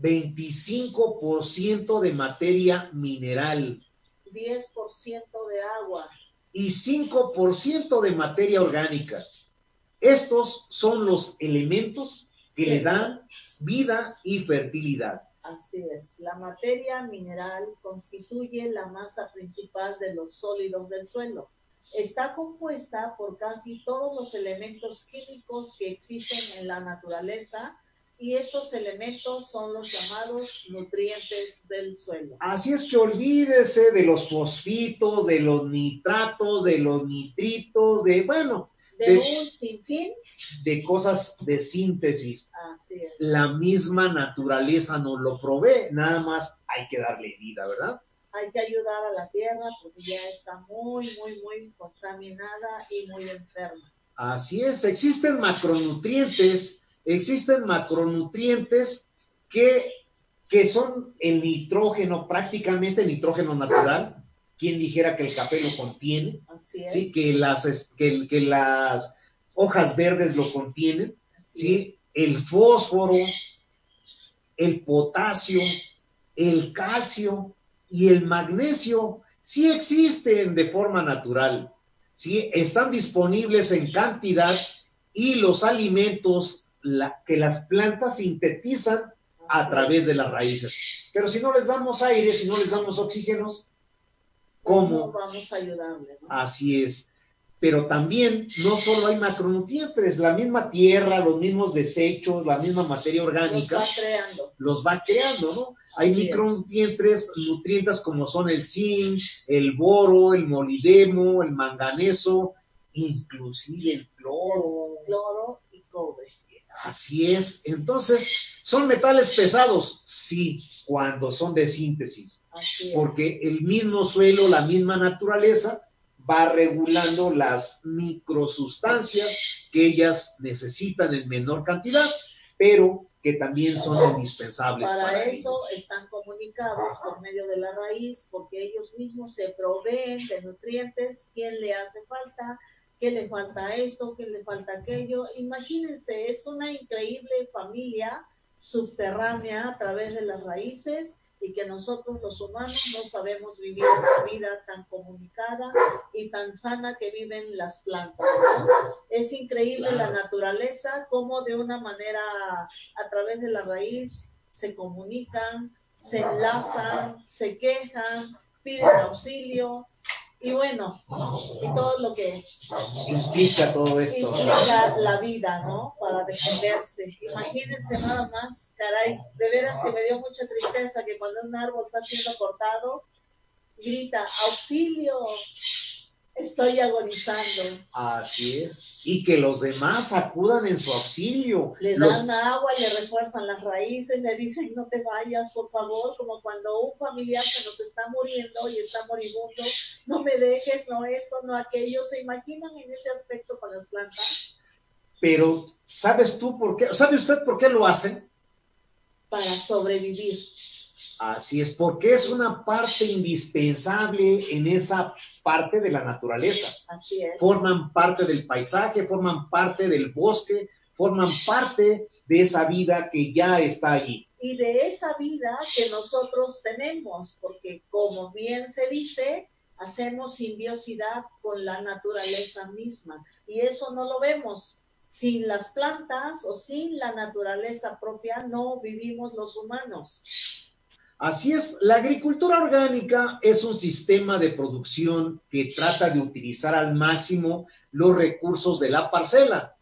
D: 25% de materia mineral.
C: 10% de agua.
D: Y 5% de materia orgánica. Estos son los elementos que le dan vida y fertilidad.
C: Así es, la materia mineral constituye la masa principal de los sólidos del suelo. Está compuesta por casi todos los elementos químicos que existen en la naturaleza y estos elementos son los llamados nutrientes del suelo.
D: Así es que olvídese de los fosfitos, de los nitratos, de los nitritos, de, bueno,
C: de, un sinfín
D: de cosas de síntesis.
C: Así es.
D: La misma naturaleza nos lo provee, nada más hay que darle vida, ¿verdad?
C: Hay que ayudar a la tierra porque ya está muy, muy, muy contaminada y muy enferma.
D: Así es, existen macronutrientes, existen macronutrientes que, que son el nitrógeno, prácticamente nitrógeno natural, quien dijera que el café lo contiene, sí, que las, que, que, las hojas verdes lo contienen, ¿sí? el fósforo, el potasio, el calcio y el magnesio sí existen de forma natural, sí están disponibles en cantidad y los alimentos que las plantas sintetizan a través de las raíces. Pero si no les damos aire, si no les damos oxígenos, cómo
C: vamos a ayudarle.
D: Así es. Pero también no solo hay macronutrientes, la misma tierra, los mismos desechos, la misma materia orgánica.
C: Los va creando.
D: Los va creando, ¿no? Hay micronutrientes, nutrientes como son el zinc, el boro, el molidemo, el manganeso, inclusive el cloro.
C: El cloro y cobre.
D: Así es. Entonces, ¿son metales pesados? Sí, cuando son de síntesis porque el mismo suelo, la misma naturaleza, va regulando las microsustancias que ellas necesitan en menor cantidad, pero que también son indispensables.
C: Para, eso están comunicados por medio de la raíz, porque ellos mismos se proveen de nutrientes, quién le hace falta, qué le falta esto, qué le falta aquello. Imagínense, es una increíble familia subterránea a través de las raíces y que nosotros los humanos no sabemos vivir esa vida tan comunicada y tan sana que viven las plantas. Es increíble la naturaleza, cómo de una manera a través de la raíz se comunican, se enlazan, se quejan, piden auxilio, y bueno, y todo lo que
D: implica todo esto.
C: Implica la vida, ¿no? Para defenderse. Imagínense nada más, caray, de veras que me dio mucha tristeza que cuando un árbol está siendo cortado, grita, auxilio, estoy agonizando.
D: Así es. Y que los demás acudan en su auxilio.
C: Le dan agua, le refuerzan las raíces, le dicen no te vayas, por favor, como cuando un familiar se nos está muriendo y está moribundo, no me dejes, no esto, no aquello. ¿Se imaginan en ese aspecto con las plantas?
D: Pero, ¿sabes tú por qué? ¿Sabe usted por qué lo hacen?
C: Para sobrevivir.
D: Así es, porque es una parte indispensable en esa parte de la naturaleza.
C: Así es.
D: Forman parte del paisaje, forman parte del bosque, forman parte de esa vida que ya está allí.
C: Y de esa vida que nosotros tenemos, porque como bien se dice, hacemos simbiosidad con la naturaleza misma. Y eso no lo vemos. Sin las plantas o sin la naturaleza propia no vivimos los humanos.
D: Así es, la agricultura orgánica es un sistema de producción que trata de utilizar al máximo los recursos de la parcela,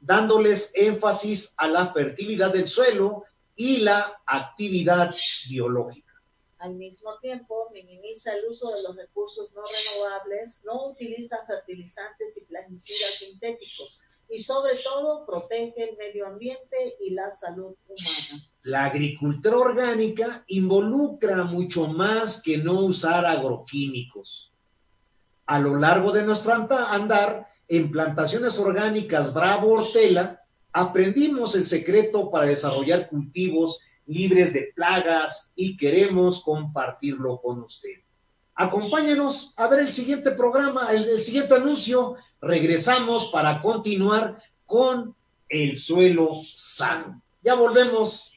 D: dándoles énfasis a la fertilidad del suelo y la actividad biológica.
C: Al mismo tiempo, minimiza el uso de los recursos no renovables, no utiliza fertilizantes y plaguicidas sintéticos y sobre todo protege el medio ambiente y la salud humana.
D: La agricultura orgánica involucra mucho más que no usar agroquímicos. A lo largo de nuestro andar en plantaciones orgánicas Bravo Hortela, aprendimos el secreto para desarrollar cultivos libres de plagas y queremos compartirlo con usted. Acompáñenos a ver el siguiente programa, el, el siguiente anuncio. Regresamos para continuar con el suelo sano. Ya volvemos.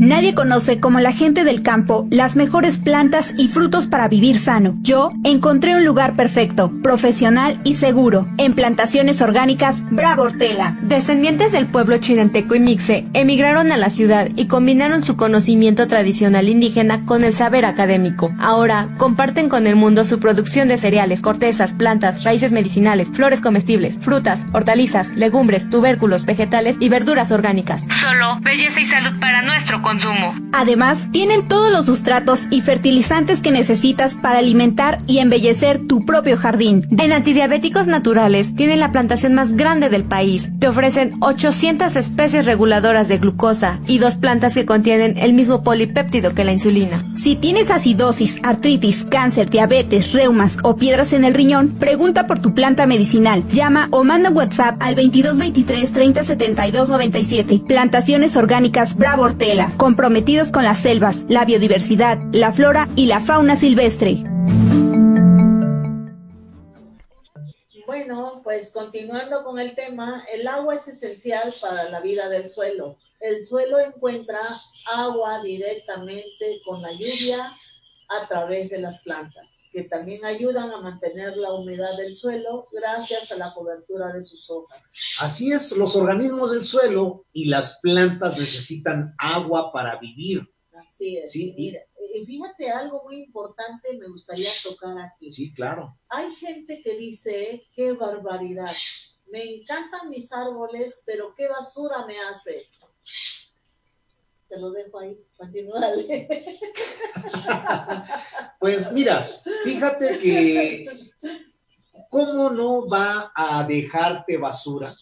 E: Nadie conoce como la gente del campo las mejores plantas y frutos para vivir sano. Yo encontré un lugar perfecto, profesional y seguro. En plantaciones orgánicas Bravo Hortela.
F: Descendientes del pueblo chinanteco y mixe emigraron a la ciudad y combinaron su conocimiento tradicional indígena con el saber académico. Ahora comparten con el mundo su producción de cereales, cortezas, plantas, raíces medicinales, flores comestibles, frutas, hortalizas, legumbres, tubérculos, vegetales y verduras orgánicas.
I: Solo belleza y salud para nuestro consumo.
E: Además, tienen todos los sustratos y fertilizantes que necesitas para alimentar y embellecer tu propio jardín.
F: En antidiabéticos naturales tienen la plantación más grande del país. Te ofrecen 800 especies reguladoras de glucosa y dos plantas que contienen el mismo polipéptido que la insulina.
E: Si tienes acidosis, artritis, cáncer, diabetes, reumas o piedras en el riñón, pregunta por tu planta medicinal. Llama o manda WhatsApp al 2223 3072 97. Plantaciones orgánicas Bravo Hortela comprometidos con las selvas, la biodiversidad, la flora y la fauna silvestre.
C: Bueno, pues continuando con el tema, el agua es esencial para la vida del suelo. El suelo encuentra agua directamente con la lluvia a través de las plantas que también ayudan a mantener la humedad del suelo gracias a la cobertura de sus hojas.
D: Así es, los organismos del suelo y las plantas necesitan agua para vivir.
C: Así es.
D: Sí.
C: Mira, y fíjate algo muy importante me gustaría tocar aquí.
D: Sí, claro.
C: Hay gente que dice, qué barbaridad, me encantan mis árboles, pero qué basura me hace te lo dejo ahí, continúale.
D: pues mira, fíjate que ¿cómo no va a dejarte basura?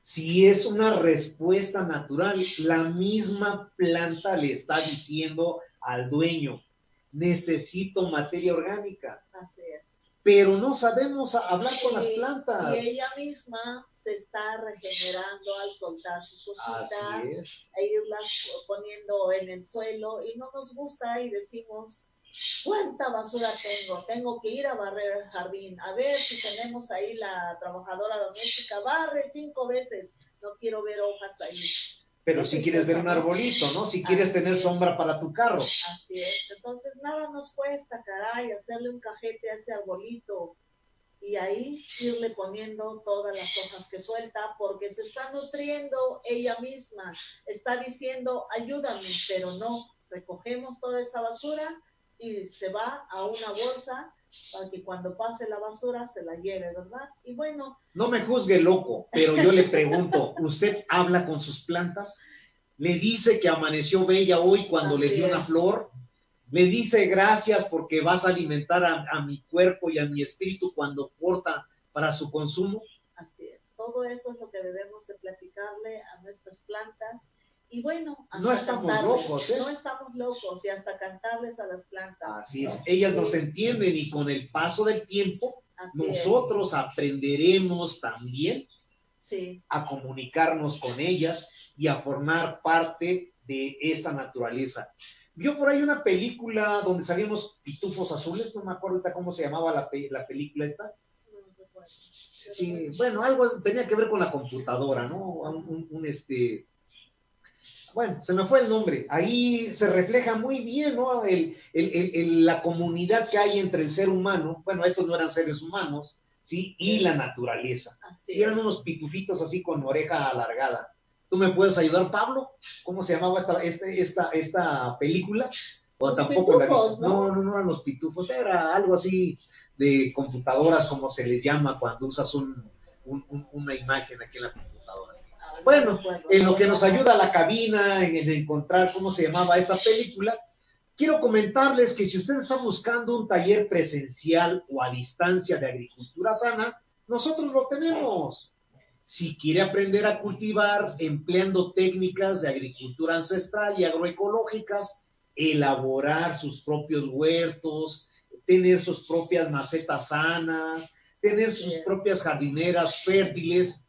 D: Si es una respuesta natural, la misma planta le está diciendo al dueño, necesito materia orgánica.
C: Así es
D: pero no sabemos hablar con las plantas.
C: Y ella misma se está regenerando al soltar sus hojitas, e irlas poniendo en el suelo y no nos gusta y decimos, ¿cuánta basura tengo? Tengo que ir a barrer el jardín, a ver si tenemos ahí la trabajadora doméstica, barre cinco veces, no quiero ver hojas ahí.
D: Pero si quieres ver un arbolito, ¿no? Si quieres tener sombra para tu carro.
C: Así es. Entonces, nada nos cuesta, caray, hacerle un cajete a ese arbolito y ahí irle poniendo todas las hojas que suelta porque se está nutriendo ella misma. Está diciendo, ayúdame, pero no. Recogemos toda esa basura y se va a una bolsa para que cuando pase la basura se la lleve, ¿verdad? Y bueno.
D: No me juzgue loco, pero yo le pregunto, ¿usted habla con sus plantas? ¿Le dice que amaneció bella hoy cuando le dio una flor? ¿Le dice gracias porque vas a alimentar a, a mi cuerpo y a mi espíritu cuando porta para su consumo?
C: Así es. Todo eso es lo que debemos de platicarle a nuestras plantas y bueno,
D: no estamos locos, ¿eh?
C: No estamos locos y hasta cantarles a las plantas.
D: Así es, ellas nos entienden y con el paso del tiempo nosotros aprenderemos también a comunicarnos con ellas y a formar parte de esta naturaleza. Vio por ahí una película donde salíamos pitufos azules, no me acuerdo cómo se llamaba la, la película esta. Sí, bueno, algo tenía que ver con la computadora, ¿no? un este, bueno, se me fue el nombre, ahí se refleja muy bien, ¿no? la comunidad que hay entre el ser humano, bueno, estos no eran seres humanos, ¿sí? Y la naturaleza. sí, eran unos pitufitos así con oreja alargada. ¿Tú me puedes ayudar, Pablo? ¿Cómo se llamaba esta, este, esta, esta película? O tampoco la ¿no? ¿no? no, eran los pitufos, era algo así de computadoras, como se les llama cuando usas una imagen aquí en la computadora. Bueno, en lo que nos ayuda la cabina, en, en encontrar cómo se llamaba esta película, quiero comentarles que si usted está buscando un taller presencial o a distancia de agricultura sana, nosotros lo tenemos. Si quiere aprender a cultivar empleando técnicas de agricultura ancestral y agroecológicas, elaborar sus propios huertos, tener sus propias macetas sanas, tener sus propias jardineras fértiles,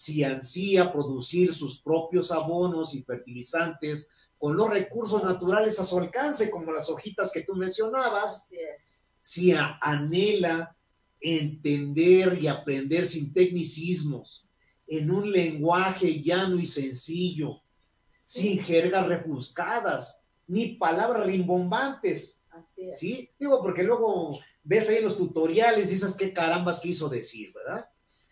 D: si ansía producir sus propios abonos y fertilizantes con los recursos naturales a su alcance, como las hojitas que tú mencionabas, si anhela entender y aprender sin tecnicismos, en un lenguaje llano y sencillo, sin jergas refuscadas, ni palabras rimbombantes.
C: Así es.
D: ¿Sí? Digo, porque luego ves ahí los tutoriales y dices qué carambas quiso decir, ¿verdad?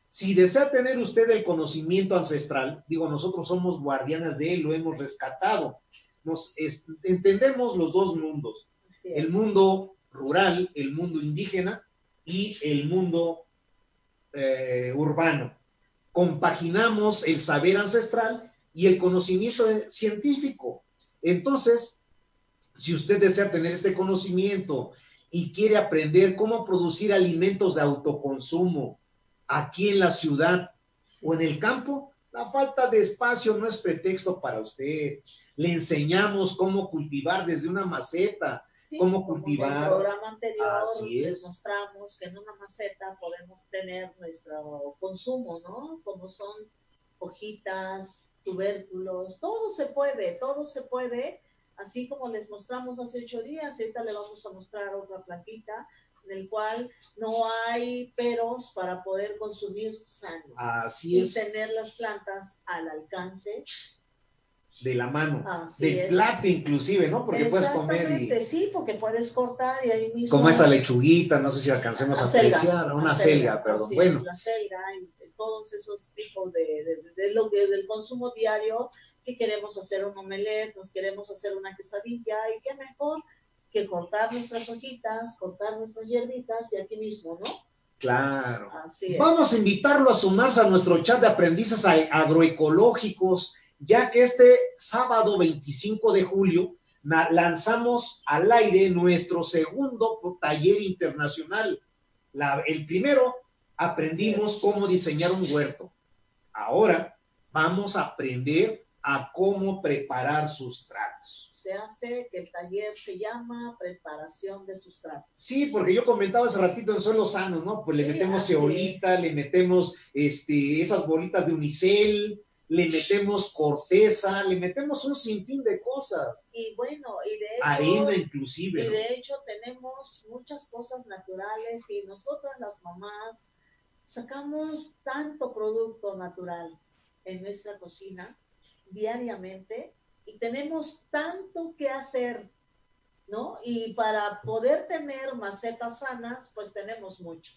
D: Si desea tener usted el conocimiento ancestral, digo, nosotros somos guardianas de él, lo hemos rescatado. Nos entendemos los dos mundos, el mundo rural, el mundo indígena y el mundo eh, urbano. Compaginamos el saber ancestral y el conocimiento científico. Entonces, si usted desea tener este conocimiento y quiere aprender cómo producir alimentos de autoconsumo aquí en la ciudad o en el campo, la falta de espacio no es pretexto para usted. Le enseñamos cómo cultivar desde una maceta, cómo cultivar.
C: En el programa anterior
D: Así
C: les
D: es.
C: mostramos que en una maceta podemos tener nuestro consumo, ¿no? Como son hojitas, tubérculos, todo se puede, todo se puede, así como les mostramos hace ocho días, y ahorita le vamos a mostrar otra plantita en el cual no hay peros para poder consumir sano
D: Así
C: y
D: es,
C: tener las plantas al alcance.
D: de la mano,
C: Así
D: del
C: es.
D: plato inclusive, ¿no? Porque puedes comer y
C: sí, porque puedes cortar y ahí mismo.
D: como esa lechuguita, no sé si alcancemos a
C: Acelga,
D: apreciar, una
C: acelga,
D: selga, perdón.
C: así
D: Bueno,
C: es, la selga y todos esos tipos de, de- de lo que del consumo diario que queremos hacer un omelette, nos queremos hacer una quesadilla y qué mejor que cortar nuestras hojitas, cortar nuestras hierbitas y aquí mismo, ¿no?
D: claro.
C: Así es.
D: Vamos a invitarlo a sumarse a nuestro chat de aprendices agroecológicos, ya que este sábado 25 de julio lanzamos al aire nuestro segundo taller internacional. La- el primero aprendimos cómo diseñar un huerto. Ahora vamos a aprender a cómo preparar sustratos.
C: Se hace que el taller se llama preparación de sustratos.
D: Sí, porque yo comentaba hace ratito en suelo sano, ¿no? Pues le metemos ceolita, le metemos este, esas bolitas de unicel, le metemos corteza, le metemos un sinfín de cosas.
C: Y bueno, y de hecho,
D: Arena inclusive,
C: Y
D: ¿no?
C: de hecho tenemos muchas cosas naturales y nosotras las mamás sacamos tanto producto natural en nuestra cocina diariamente y tenemos tanto que hacer, ¿no? Y para poder tener macetas sanas, pues tenemos mucho,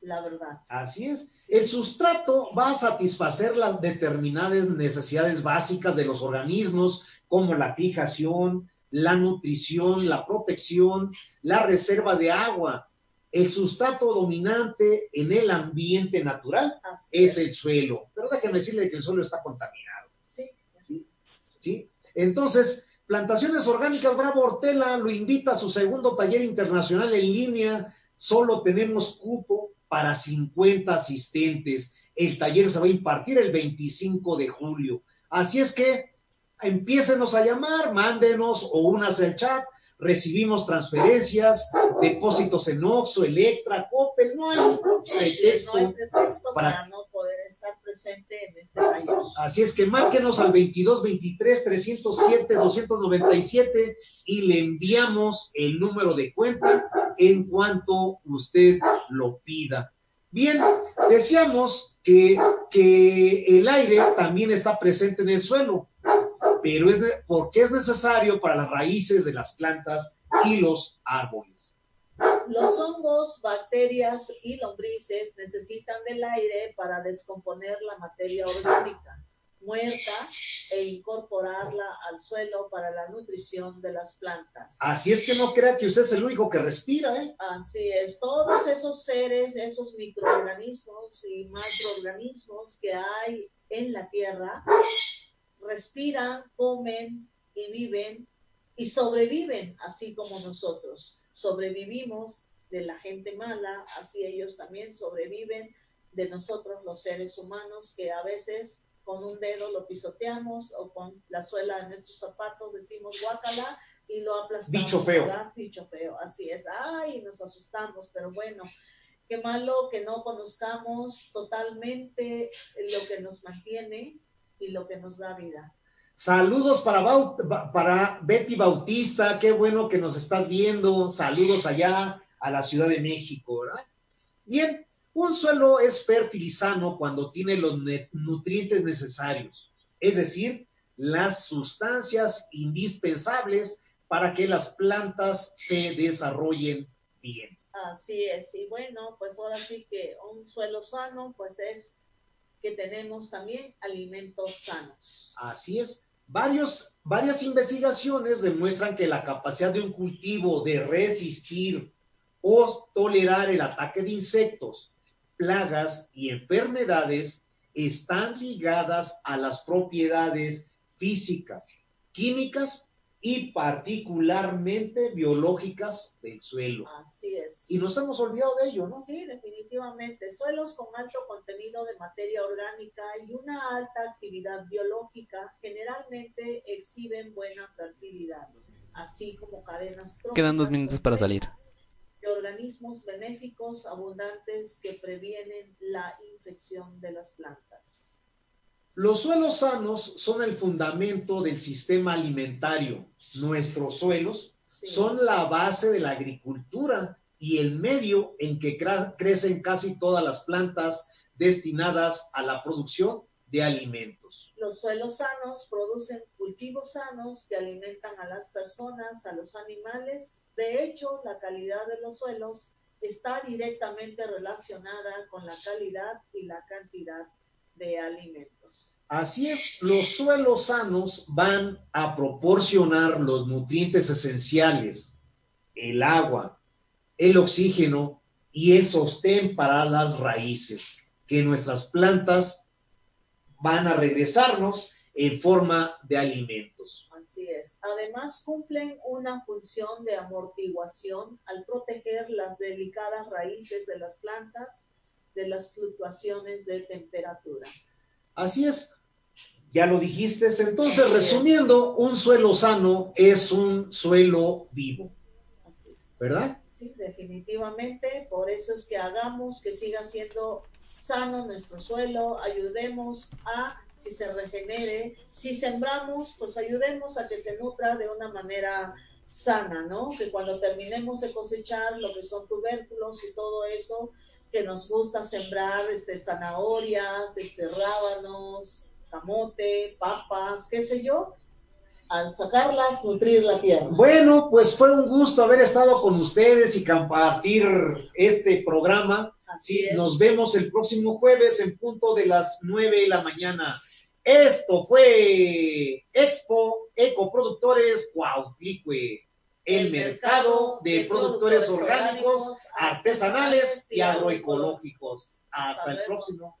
C: la verdad.
D: Así es. El sustrato va a satisfacer las determinadas necesidades básicas de los organismos, como la fijación, la nutrición, la protección, la reserva de agua. El sustrato dominante en el ambiente natural es el suelo. Pero déjeme decirle que el suelo está contaminado.
C: Sí.
D: ¿sí? Entonces, Plantaciones Orgánicas Bravo Hortela lo invita a su segundo taller internacional en línea. Solo tenemos cupo para 50 asistentes. El taller se va a impartir el 25 de julio. Así es que empiécenos a llamar, mándenos o únase al chat. Recibimos transferencias, depósitos en Oxxo, Electra, Coppel. No hay pretexto
C: No hay pretexto
D: para
C: para no poder presente en este taller.
D: Así es que márquenos al 22 23 307 297 y le enviamos el número de cuenta en cuanto usted lo pida. Bien, decíamos que, que el aire también está presente en el suelo, pero es porque es necesario para las raíces de las plantas y los árboles.
C: Los hongos, bacterias y lombrices necesitan del aire para descomponer la materia orgánica. muerta e incorporarla al suelo para la nutrición de las plantas.
D: Así es que no crea que usted es el único que respira, ¿eh?
C: Así es, todos esos seres, esos microorganismos y macroorganismos que hay en la tierra, respiran, comen y viven y sobreviven, así como nosotros. Sobrevivimos de la gente mala, así ellos también sobreviven de nosotros los seres humanos que a veces con un dedo lo pisoteamos o con la suela de nuestros zapatos decimos guácala y lo aplastamos.
D: Bicho feo.
C: ¿verdad? Bicho feo, así es. Ay, nos asustamos, pero bueno, qué malo que no conozcamos totalmente lo que nos mantiene y lo que nos da vida.
D: Saludos para, Betty Bautista, qué bueno que nos estás viendo. Saludos allá a la Ciudad de México, ¿verdad? Bien, un suelo es fértil y sano cuando tiene los nutrientes necesarios, es decir, las sustancias indispensables para que las plantas se desarrollen bien.
C: Así es, y bueno, pues ahora sí que un suelo sano, pues es que tenemos también alimentos sanos.
D: Así es. Varios, varias investigaciones demuestran que la capacidad de un cultivo de resistir o tolerar el ataque de insectos, plagas y enfermedades están ligadas a las propiedades físicas, químicas y particularmente biológicas del suelo.
C: Así es.
D: Y nos hemos olvidado de ello, ¿no?
C: Sí, definitivamente. Suelos con alto contenido de materia orgánica y una alta actividad biológica generalmente exhiben buena fertilidad, así como cadenas
G: Quedan dos
C: tróficas
G: minutos para salir.
C: de organismos benéficos abundantes que previenen la infección de las plantas.
D: Los suelos sanos son el fundamento del sistema alimentario. Nuestros suelos
C: Sí.
D: son la base de la agricultura y el medio en que crecen casi todas las plantas destinadas a la producción de alimentos.
C: Los suelos sanos producen cultivos sanos que alimentan a las personas, a los animales. De hecho, la calidad de los suelos está directamente relacionada con la calidad y la cantidad de alimentos.
D: Así es, los suelos sanos van a proporcionar los nutrientes esenciales, el agua, el oxígeno y el sostén para las raíces, que nuestras plantas van a regresarnos en forma de alimentos.
C: Así es. Además, cumplen una función de amortiguación al proteger las delicadas raíces de las plantas de las fluctuaciones de temperatura.
D: Así es, ya lo dijiste. Entonces, resumiendo, un suelo sano es un suelo vivo,
C: Así es.
D: ¿verdad?
C: Sí, definitivamente. Por eso es que hagamos que siga siendo sano nuestro suelo, ayudemos a que se regenere. Si sembramos, pues ayudemos a que se nutra de una manera sana, ¿no? Que cuando terminemos de cosechar lo que son tubérculos y todo eso, que nos gusta sembrar este, zanahorias, este, rábanos, camote, papas, qué sé yo, al sacarlas, nutrir la tierra.
D: Bueno, pues fue un gusto haber estado con ustedes y compartir este programa. Sí, nos vemos el próximo jueves en punto de las 9 de la mañana. Esto fue Expo Ecoproductores Cuautlicue, el mercado de productores orgánicos, artesanales y agroecológicos. Hasta el próximo.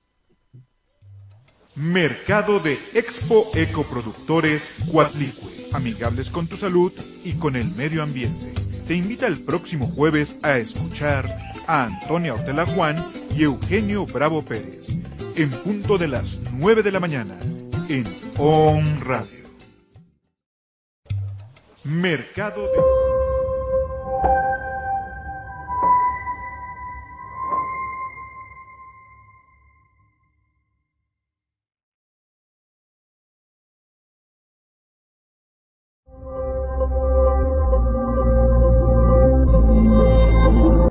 B: Mercado de Expo Ecoproductores Cuatlicue, amigables con tu salud y con el medio ambiente. Te invita el próximo jueves a escuchar a Antonia Ortela Juan y Eugenio Bravo Pérez, en punto de las 9 de la mañana, en On Radio. Mercado de...